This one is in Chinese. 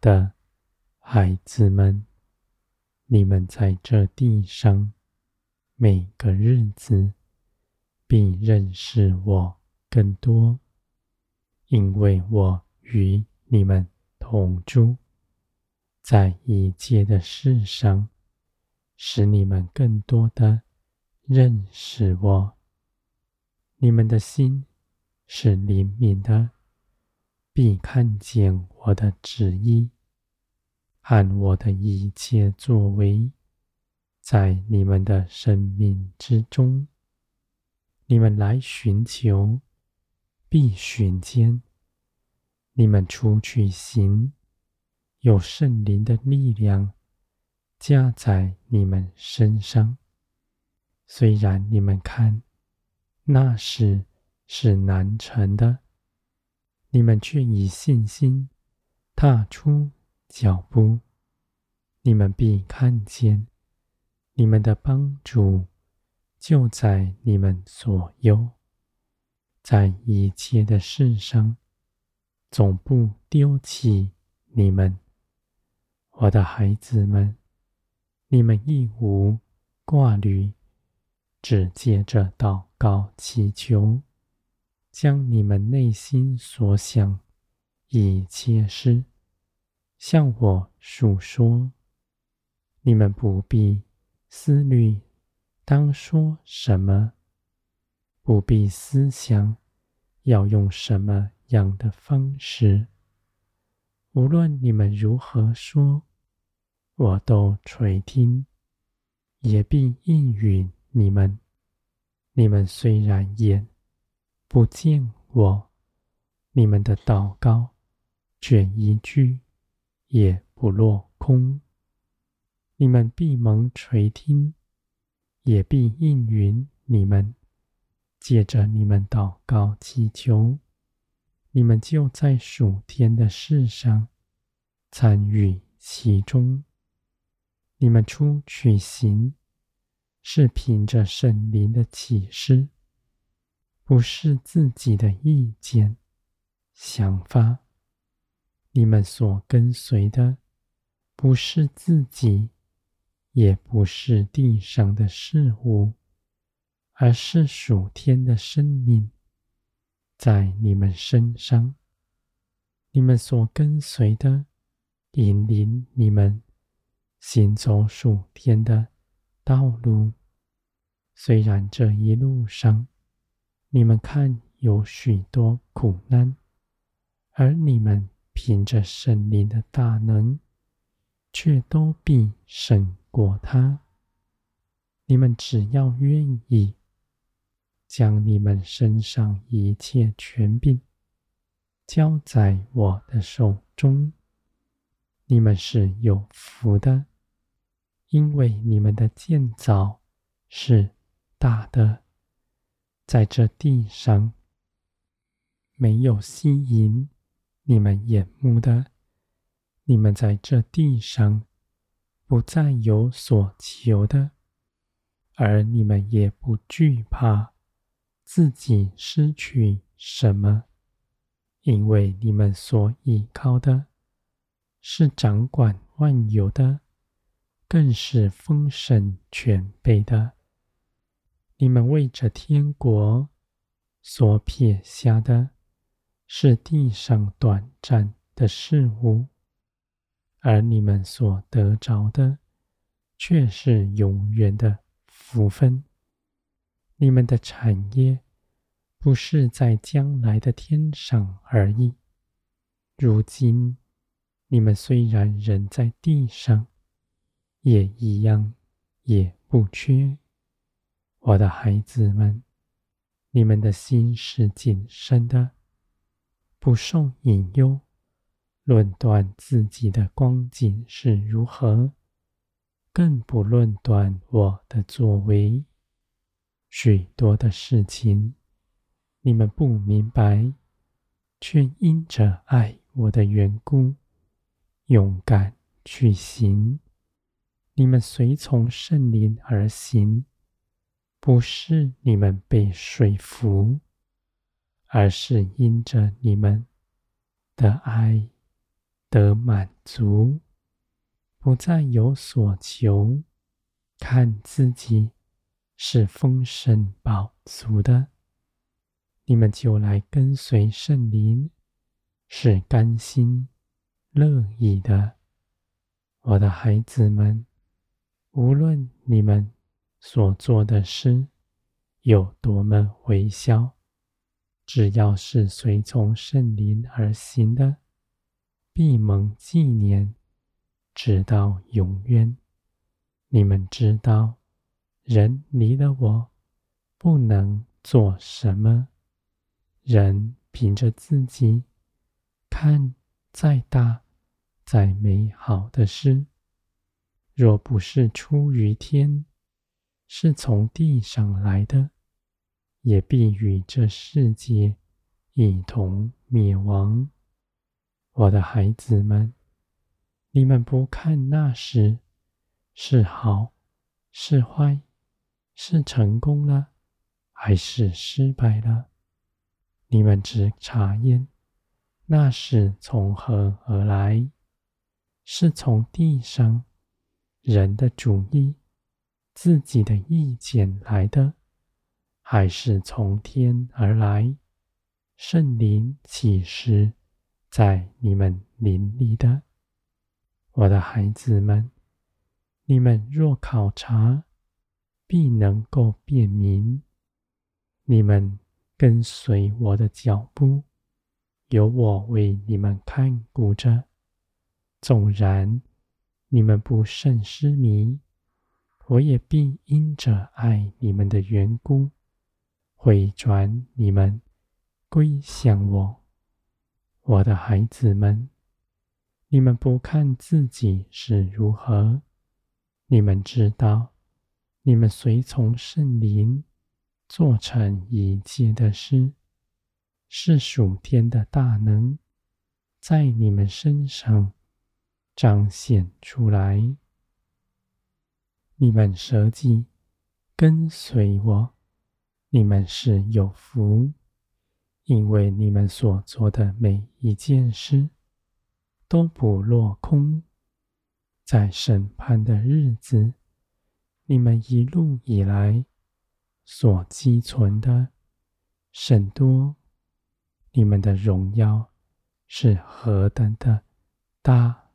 的孩子们，你们在这地上每个日子必认识我更多，因为我与你们同住，在一切的事上，使你们更多的认识我。你们的心是灵敏的。必看见我的旨意和我的一切作为，在你们的生命之中。你们来寻求，必寻见；你们出去行，有圣灵的力量加在你们身上。虽然你们看那事是难成的。你们却以信心踏出脚步，你们必看见你们的帮助就在你们左右，在一切的事上总不丢弃你们，我的孩子们，你们亦无挂虑，只借着祷告祈求。将你们内心所想一切事向我述说，你们不必思虑当说什么，不必思想要用什么样的方式。无论你们如何说，我都垂听，也必应允你们。你们虽然眼不见我，你们的祷告，卷一句也不落空。你们必蒙垂听，也必应允你们。借着你们祷告祈求，你们就在属天的事上参与其中。你们出去行，是凭着圣灵的启示。不是自己的意见、想法，你们所跟随的不是自己，也不是地上的事物，而是属天的生命，在你们身上。你们所跟随的，引领你们行走属天的道路。虽然这一路上，你们看，有许多苦难，而你们凭着圣灵的大能，却都必胜过他。你们只要愿意，将你们身上一切权柄交在我的手中，你们是有福的，因为你们的建造是大的。在这地上，没有吸引你们眼目的；你们在这地上，不再有所求的，而你们也不惧怕自己失去什么，因为你们所依靠的是掌管万有的，更是丰盛全备的。你们为着天国所撇下的，是地上短暂的事物，而你们所得着的，却是永远的福分。你们的产业不是在将来的天上而已。如今你们虽然人在地上，也一样，也不缺。我的孩子们，你们的心是谨慎的，不受引诱，论断自己的光景是如何，更不论断我的作为。许多的事情，你们不明白，却因着爱我的缘故，勇敢去行。你们随从圣灵而行。不是你们被说服，而是因着你们的爱得满足，不再有所求，看自己是丰盛饱足的，你们就来跟随圣灵，是甘心乐意的。我的孩子们，无论你们所做的事有多么微小，只要是随从圣灵而行的，必蒙纪念，直到永远。你们知道，人离了我，不能做什么。人凭着自己看再大、再美好的事，若不是出于天，是从地上来的。也必与这世界一同灭亡。我的孩子们，你们不看那时是好是坏，是成功了还是失败了，你们只查验那是从何而来，是从地上人的主意、自己的意见来的。还是从天而来，圣灵岂是在你们林里的，我的孩子们，你们若考察，必能够辨明。你们跟随我的脚步，有我为你们看顾着。纵然你们不甚失迷，我也必因着爱你们的缘故。回转你们归向我，我的孩子们，你们不看自己是如何，你们知道，你们随从圣灵做成一切的事，是属天的大能在你们身上彰显出来。你们舍己跟随我。你们是有福，因为你们所做的每一件事都不落空。在审判的日子，你们一路以来所积存的甚多，你们的荣耀是何等的大！